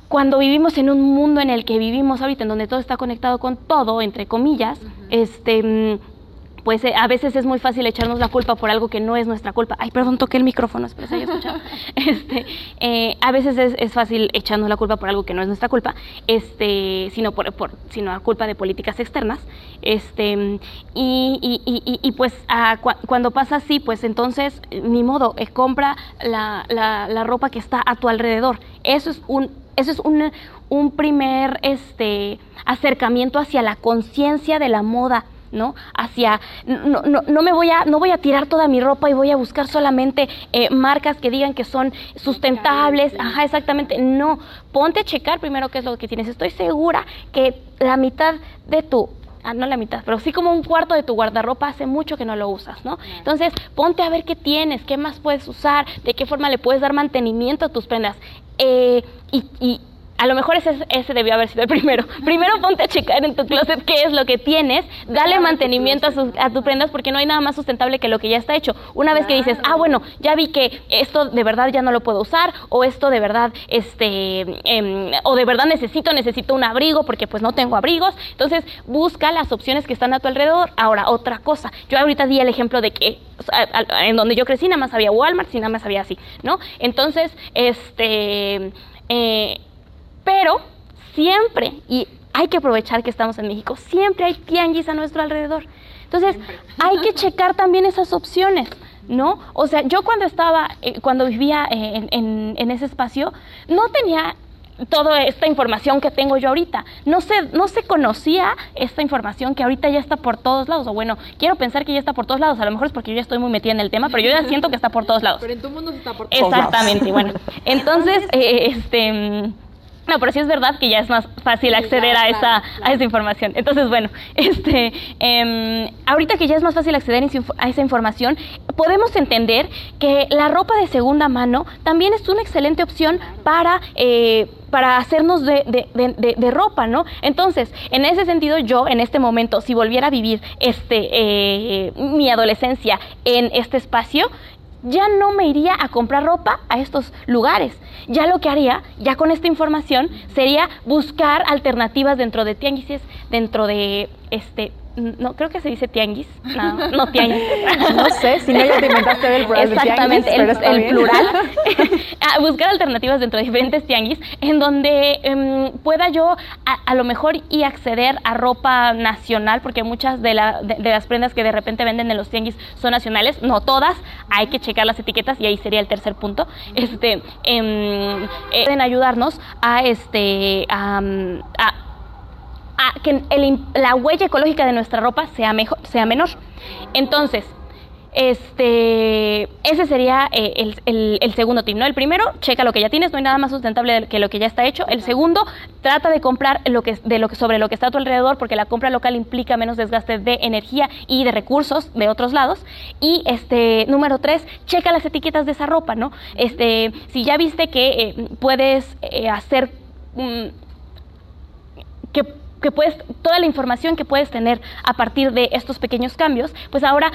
cuando vivimos en un mundo en el que vivimos ahorita, en donde todo está conectado con todo, entre comillas, este mm, pues eh, a veces es muy fácil echarnos la culpa por algo que no es nuestra culpa. Ay, perdón, toqué el micrófono, espero se haya escuchado. Este, eh, a veces es, es, fácil echarnos la culpa por algo que no es nuestra culpa, este, sino por, por sino a culpa de políticas externas. Este, y, y, y, y pues a, cu cuando pasa así, pues entonces, ni modo, eh, compra la, la, la, ropa que está a tu alrededor. Eso es un, eso es un, un primer este, acercamiento hacia la conciencia de la moda ¿no? Hacia, no, no, no, me voy a, no voy a tirar toda mi ropa y voy a buscar solamente eh, marcas que digan que son sustentables, ajá, exactamente, no, ponte a checar primero qué es lo que tienes, estoy segura que la mitad de tu ah, no la mitad, pero sí como un cuarto de tu guardarropa hace mucho que no lo usas, ¿no? Entonces, ponte a ver qué tienes, qué más puedes usar, de qué forma le puedes dar mantenimiento a tus prendas. Eh, y, y a lo mejor ese, ese debió haber sido el primero. Primero ponte a checar en tu closet qué es lo que tienes, dale mantenimiento a, sus, a tus prendas porque no hay nada más sustentable que lo que ya está hecho. Una vez que dices, ah, bueno, ya vi que esto de verdad ya no lo puedo usar o esto de verdad, este, eh, o de verdad necesito, necesito un abrigo porque pues no tengo abrigos. Entonces busca las opciones que están a tu alrededor. Ahora, otra cosa. Yo ahorita di el ejemplo de que en donde yo crecí nada más había Walmart y nada más había así, ¿no? Entonces, este... Eh, pero siempre, y hay que aprovechar que estamos en México, siempre hay tianguis a nuestro alrededor. Entonces, hay que checar también esas opciones. ¿no? O sea, yo cuando estaba, eh, cuando vivía en, en, en, ese espacio, no tenía toda esta información que tengo yo ahorita. No se, no se conocía esta información que ahorita ya está por todos lados. O bueno, quiero pensar que ya está por todos lados. A lo mejor es porque yo ya estoy muy metida en el tema, pero yo ya siento que está por todos lados. Pero en tu mundo está por todos Exactamente, bueno. Entonces, eh, este no, pero sí es verdad que ya es más fácil acceder a esa, a esa información. Entonces, bueno, este, eh, ahorita que ya es más fácil acceder a esa información, podemos entender que la ropa de segunda mano también es una excelente opción para... Eh, para hacernos de, de, de, de, ropa, ¿no? Entonces, en ese sentido, yo en este momento, si volviera a vivir este, eh, mi adolescencia en este espacio, ya no me iría a comprar ropa a estos lugares. Ya lo que haría, ya con esta información, sería buscar alternativas dentro de tianguises, dentro de este no creo que se dice tianguis, no, no tianguis. no sé, si no ya te inventaste el plural Exactamente, tianguis, el, el plural. a buscar alternativas dentro de diferentes tianguis en donde um, pueda yo a, a, lo mejor y acceder a ropa nacional, porque muchas de, la, de, de, las prendas que de repente venden en los tianguis son nacionales, no todas, hay que checar las etiquetas y ahí sería el tercer punto. Este, um, eh, pueden ayudarnos a este a, a a que el, la huella ecológica de nuestra ropa sea, mejor, sea menor. Entonces, este, ese sería eh, el, el, segundo tip, ¿no? El primero, checa lo que ya tienes, no hay nada más sustentable que lo que ya está hecho. El segundo, trata de comprar lo que, de lo que, sobre lo que está a tu alrededor, porque la compra local implica menos desgaste de energía y de recursos de otros lados. Y este, número tres, checa las etiquetas de esa ropa, ¿no? Este, si ya viste que eh, puedes eh, hacer um, que que puedes, toda la información que puedes tener a partir de estos pequeños cambios, pues ahora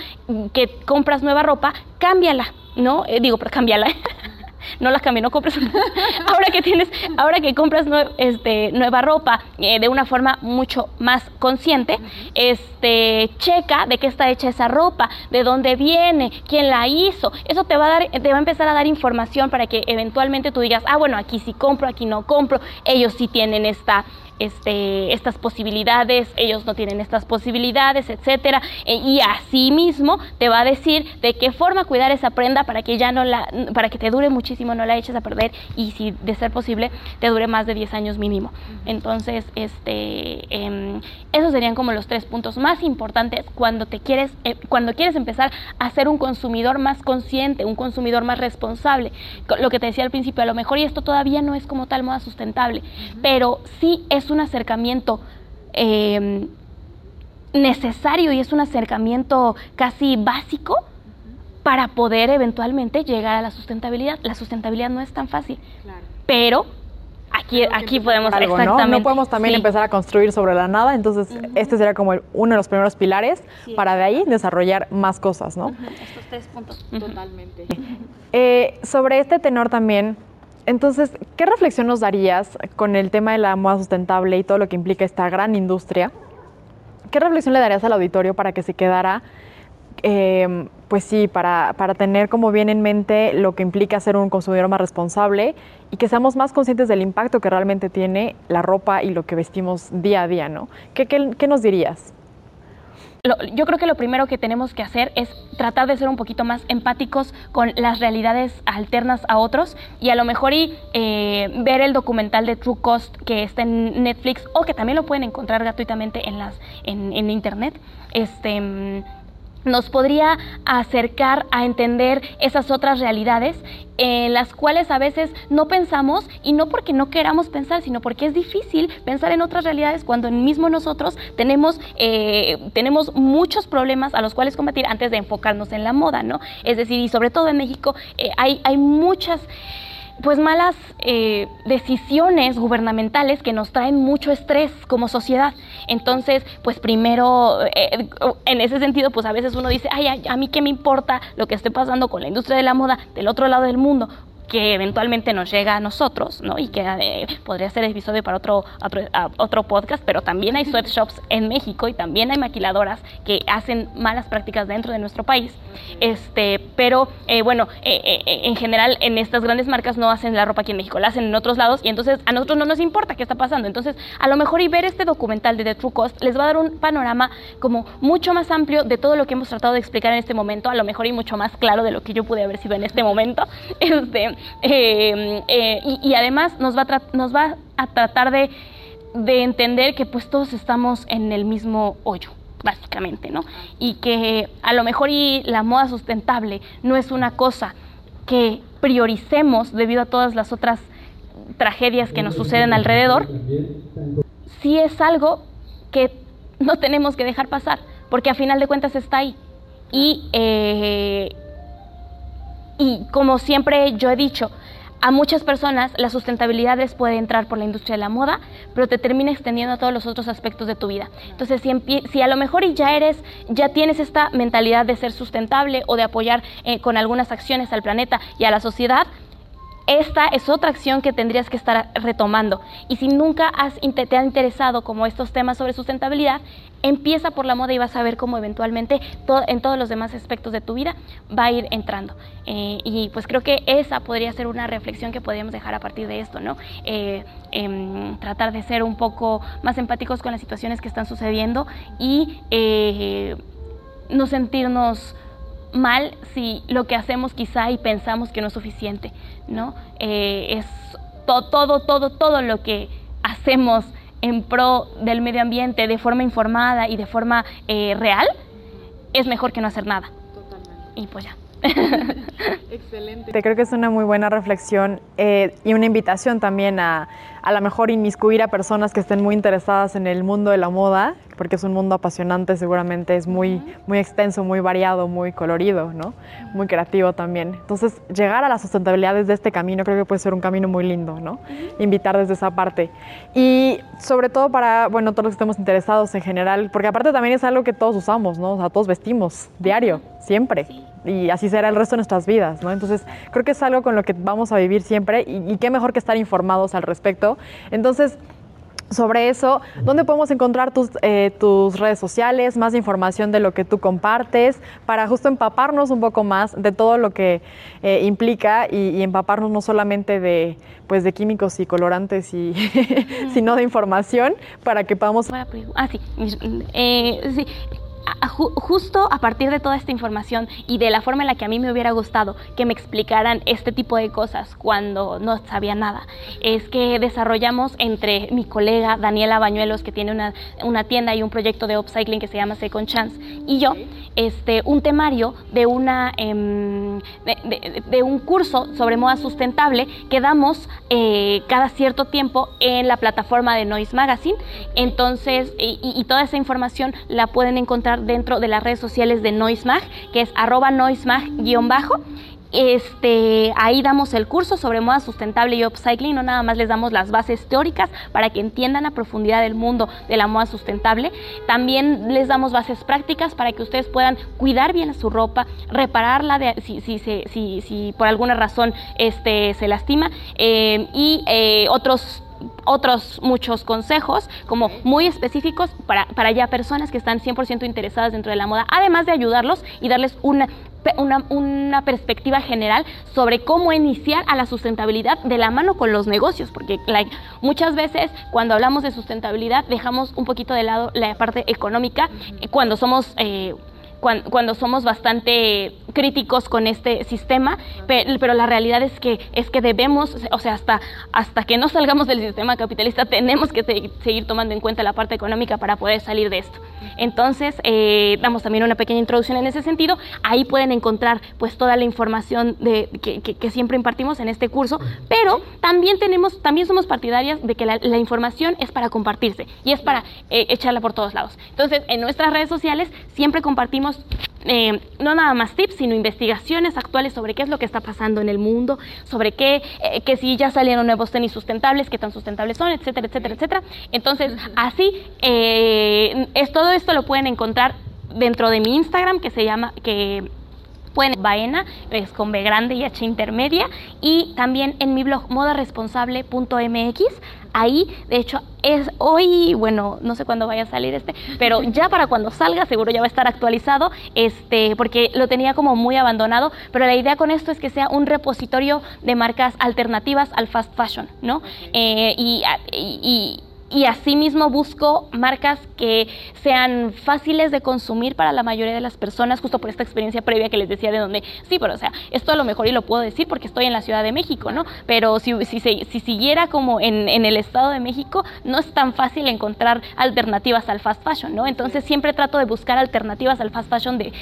que compras nueva ropa, cámbiala, ¿no? Eh, digo, pero cámbiala. no la cambies, no compres. ahora que tienes, ahora que compras nue este, nueva ropa eh, de una forma mucho más consciente, este, checa de qué está hecha esa ropa, de dónde viene, quién la hizo. Eso te va a dar, te va a empezar a dar información para que eventualmente tú digas, ah, bueno, aquí sí compro, aquí no compro. Ellos sí tienen esta este, estas posibilidades, ellos no tienen estas posibilidades, etcétera, e, y así mismo te va a decir de qué forma cuidar esa prenda para que ya no la, para que te dure muchísimo, no la eches a perder y si de ser posible te dure más de 10 años mínimo. Entonces, este, em, esos serían como los tres puntos más importantes cuando te quieres, eh, cuando quieres empezar a ser un consumidor más consciente, un consumidor más responsable. Lo que te decía al principio, a lo mejor y esto todavía no es como tal moda sustentable, pero sí es un acercamiento em, necesario y es un acercamiento casi básico para poder eventualmente llegar a la sustentabilidad. La sustentabilidad no es tan fácil, pero aquí, aquí podemos exactamente. ¿no? podemos también empezar a construir sobre la nada, entonces este sería como uno de los primeros pilares para de ahí desarrollar más cosas, ¿no? Estos tres puntos. Totalmente. Eh, sobre este tenor también, entonces, ¿qué reflexión nos darías con el tema de la moda sustentable y todo lo que implica esta gran industria? ¿Qué reflexión le darías al auditorio para que se quedara, em, pues sí, para, para, tener como bien en mente lo que implica ser un consumidor más responsable y que seamos más conscientes del impacto que realmente tiene la ropa y lo que vestimos día a día, ¿no? qué, qué nos dirías? Yo creo que lo primero que tenemos que hacer es tratar de ser un poquito más empáticos con las realidades alternas a otros y a lo mejor y eh, ver el documental de True Cost que está en Netflix o que también lo pueden encontrar gratuitamente en las en, en internet. Este mm, nos podría acercar a entender esas otras realidades en las cuales a veces no pensamos y no porque no queramos pensar, sino porque es difícil pensar en otras realidades cuando mismo nosotros tenemos, eh, tenemos muchos problemas a los cuales combatir antes de enfocarnos en la moda, ¿no? Es decir, y sobre todo en México eh, hay, hay muchas pues malas eh, decisiones gubernamentales que nos traen mucho estrés como sociedad. Entonces, pues primero, eh, en ese sentido, pues a veces uno dice, ay, a mí qué me importa lo que esté pasando con la industria de la moda del otro lado del mundo que eventualmente nos llega a nosotros, ¿no? Y que eh, podría ser episodio para otro, otro, podcast, pero también hay sweatshops en México y también hay maquiladoras que hacen malas prácticas dentro de nuestro país. Este, pero eh, bueno, eh, en general en estas grandes marcas no hacen la ropa aquí en México, la hacen en otros lados y entonces a nosotros no nos importa qué está pasando. Entonces, a lo mejor y ver este documental de The True Cost les va a dar un panorama como mucho más amplio de todo lo que hemos tratado de explicar en este momento, a lo mejor y mucho más claro de lo que yo pude haber sido en este momento. Este, eh, eh, y, además nos va a, tratar de, entender que pues todos estamos en el mismo hoyo básicamente, ¿no? Y que a lo mejor y la moda sustentable no es una cosa que prioricemos debido a todas las otras tragedias que nos suceden alrededor, sí es algo que no tenemos que dejar pasar, porque a final de cuentas está ahí. Y eh, y como siempre yo he dicho, a muchas personas la sustentabilidad les puede entrar por la industria de la moda, pero te termina extendiendo a todos los otros aspectos de tu vida. Entonces, si, si a lo mejor ya eres, ya tienes esta mentalidad de ser sustentable o de apoyar eh, con algunas acciones al planeta y a la sociedad, esta es otra acción que tendrías que estar retomando. Y si nunca has, te ha interesado como estos temas sobre sustentabilidad, empieza por la moda y vas a ver cómo eventualmente en todos los demás aspectos de tu vida va a ir entrando. Eh, y pues creo que esa podría ser una reflexión que podríamos dejar a partir de esto, ¿no? Eh, em, tratar de ser un poco más empáticos con las situaciones que están sucediendo y eh, no sentirnos mal si lo que hacemos quizá y pensamos que no es suficiente, ¿no? Eh, es todo, todo, todo lo que hacemos en pro del medio ambiente de forma informada y de forma eh, real es mejor que no hacer nada. Totalmente. Y pues ya. Excelente. Creo que es una muy buena reflexión eh, y una invitación también a a lo mejor inmiscuir a personas que estén muy interesadas en el mundo de la moda, porque es un mundo apasionante, seguramente es muy, muy extenso, muy variado, muy colorido, ¿no? Muy creativo también. Entonces, llegar a la sustentabilidad desde este camino creo que puede ser un camino muy lindo, ¿no? Invitar desde esa parte. Y sobre todo para, bueno, todos los que estemos interesados en general, porque aparte también es algo que todos usamos, ¿no? O sea, todos vestimos diario, siempre. Y así será el resto de nuestras vidas, ¿no? Entonces, creo que es algo con lo que vamos a vivir siempre y, y qué mejor que estar informados al respecto entonces, sobre eso, ¿dónde podemos encontrar tus, eh, tus redes sociales, más información de lo que tú compartes, para justo empaparnos un poco más de todo lo que eh, implica y, empaparnos no solamente de, pues, de químicos y colorantes, y sino de información para que podamos... Ah, sí. Eh, sí justo a partir de toda esta información y de la forma en la que a mí me hubiera gustado que me explicaran este tipo de cosas cuando no sabía nada, es que desarrollamos entre mi colega Daniela Bañuelos, que tiene una, una tienda y un proyecto de upcycling que se llama Second Chance, y yo, este, un temario de, una, em, de, un curso sobre moda sustentable que damos eh, cada cierto tiempo en la plataforma de Noise Magazine. Entonces, y toda esa información la pueden encontrar dentro de las redes sociales de Noismag, que es arroba noismag-bajo. Este, ahí damos el curso sobre moda sustentable y upcycling, no nada más les damos las bases teóricas para que entiendan a profundidad el mundo de la moda sustentable, también les damos bases prácticas para que ustedes puedan cuidar bien su ropa, repararla de, si, si, si, si, por alguna razón este, se lastima eh, y eh, otros otros muchos consejos como muy específicos para, para ya personas que están 100% interesadas dentro de la moda, además de ayudarlos y darles una, una, una, perspectiva general sobre cómo iniciar a la sustentabilidad de la mano con los negocios, porque muchas veces cuando hablamos de sustentabilidad dejamos un poquito de lado la parte económica eh, cuando somos... Eh, cuando, somos bastante críticos con este sistema, pero, la realidad es que, es que debemos, o sea, hasta, hasta que no salgamos del sistema capitalista, tenemos que seguir tomando en cuenta la parte económica para poder salir de esto. Entonces, eh, damos también una pequeña introducción en ese sentido. Ahí pueden encontrar pues toda la información de, que, siempre impartimos en este curso, pero también tenemos, también somos partidarias de que la, información es para compartirse y es para eh, echarla por todos lados. Entonces, en nuestras redes sociales siempre compartimos eh, no nada más tips, sino investigaciones actuales sobre qué es lo que está pasando en el mundo, sobre qué, eh, que si ya salieron nuevos tenis sustentables, qué tan sustentables son, etcétera, etcétera, etcétera. Entonces, así, eh, es, todo esto lo pueden encontrar dentro de mi Instagram, que se llama, que pueden Baena, es con B grande y H intermedia, y también en mi blog modaresponsable.mx. Ahí, de hecho, es hoy, bueno, no sé cuándo vaya a salir este, pero ya para cuando salga seguro ya va a estar actualizado, este, porque lo tenía como muy abandonado, pero la idea con esto es que sea un repositorio de marcas alternativas al fast fashion, ¿no? Eh, y, y y asimismo busco marcas que sean fáciles de consumir para la mayoría de las personas, justo por esta experiencia previa que les decía de donde, sí, pero o sea, esto a lo mejor y lo puedo decir porque estoy en la Ciudad de México, ¿no? Pero si, si, si siguiera como en, en, el Estado de México, no es tan fácil encontrar alternativas al fast fashion, ¿no? Entonces siempre trato de buscar alternativas al fast fashion de,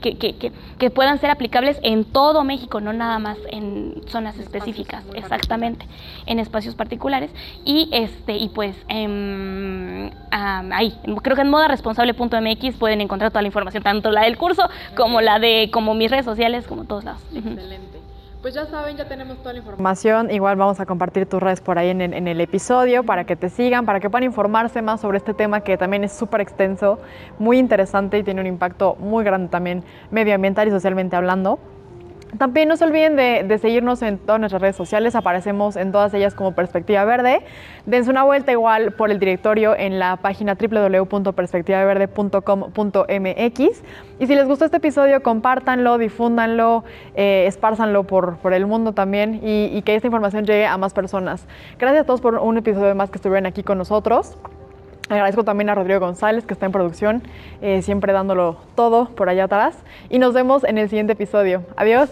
que, que, que, que, puedan ser aplicables en todo México, no nada más en zonas específicas, exactamente, en espacios particulares. Y, este, y pues Em, ahí, creo que en modaresponsable.mx pueden encontrar toda la información, tanto la del curso como la de como mis redes sociales, como todos lados. Excelente. Pues ya saben, ya tenemos toda la información. Igual vamos a compartir tus redes por ahí en, en, el episodio para que te sigan, para que puedan informarse más sobre este tema que también es súper extenso, muy interesante y tiene un impacto muy grande también medioambiental y socialmente hablando. También no se olviden de, seguirnos en todas nuestras redes sociales, aparecemos en todas ellas como Perspectiva Verde. Dense una vuelta igual por el directorio en la página www.perspectivaverde.com.mx. Y si les gustó este episodio, compártanlo, difúndanlo, eh, espárzanlo por, el mundo también y, que esta información llegue a más personas. Gracias a todos por un episodio más que estuvieron aquí con nosotros. Agradezco también a Rodrigo González, que está en producción, eh, siempre dándolo todo por allá atrás. Y nos vemos en el siguiente episodio. Adiós.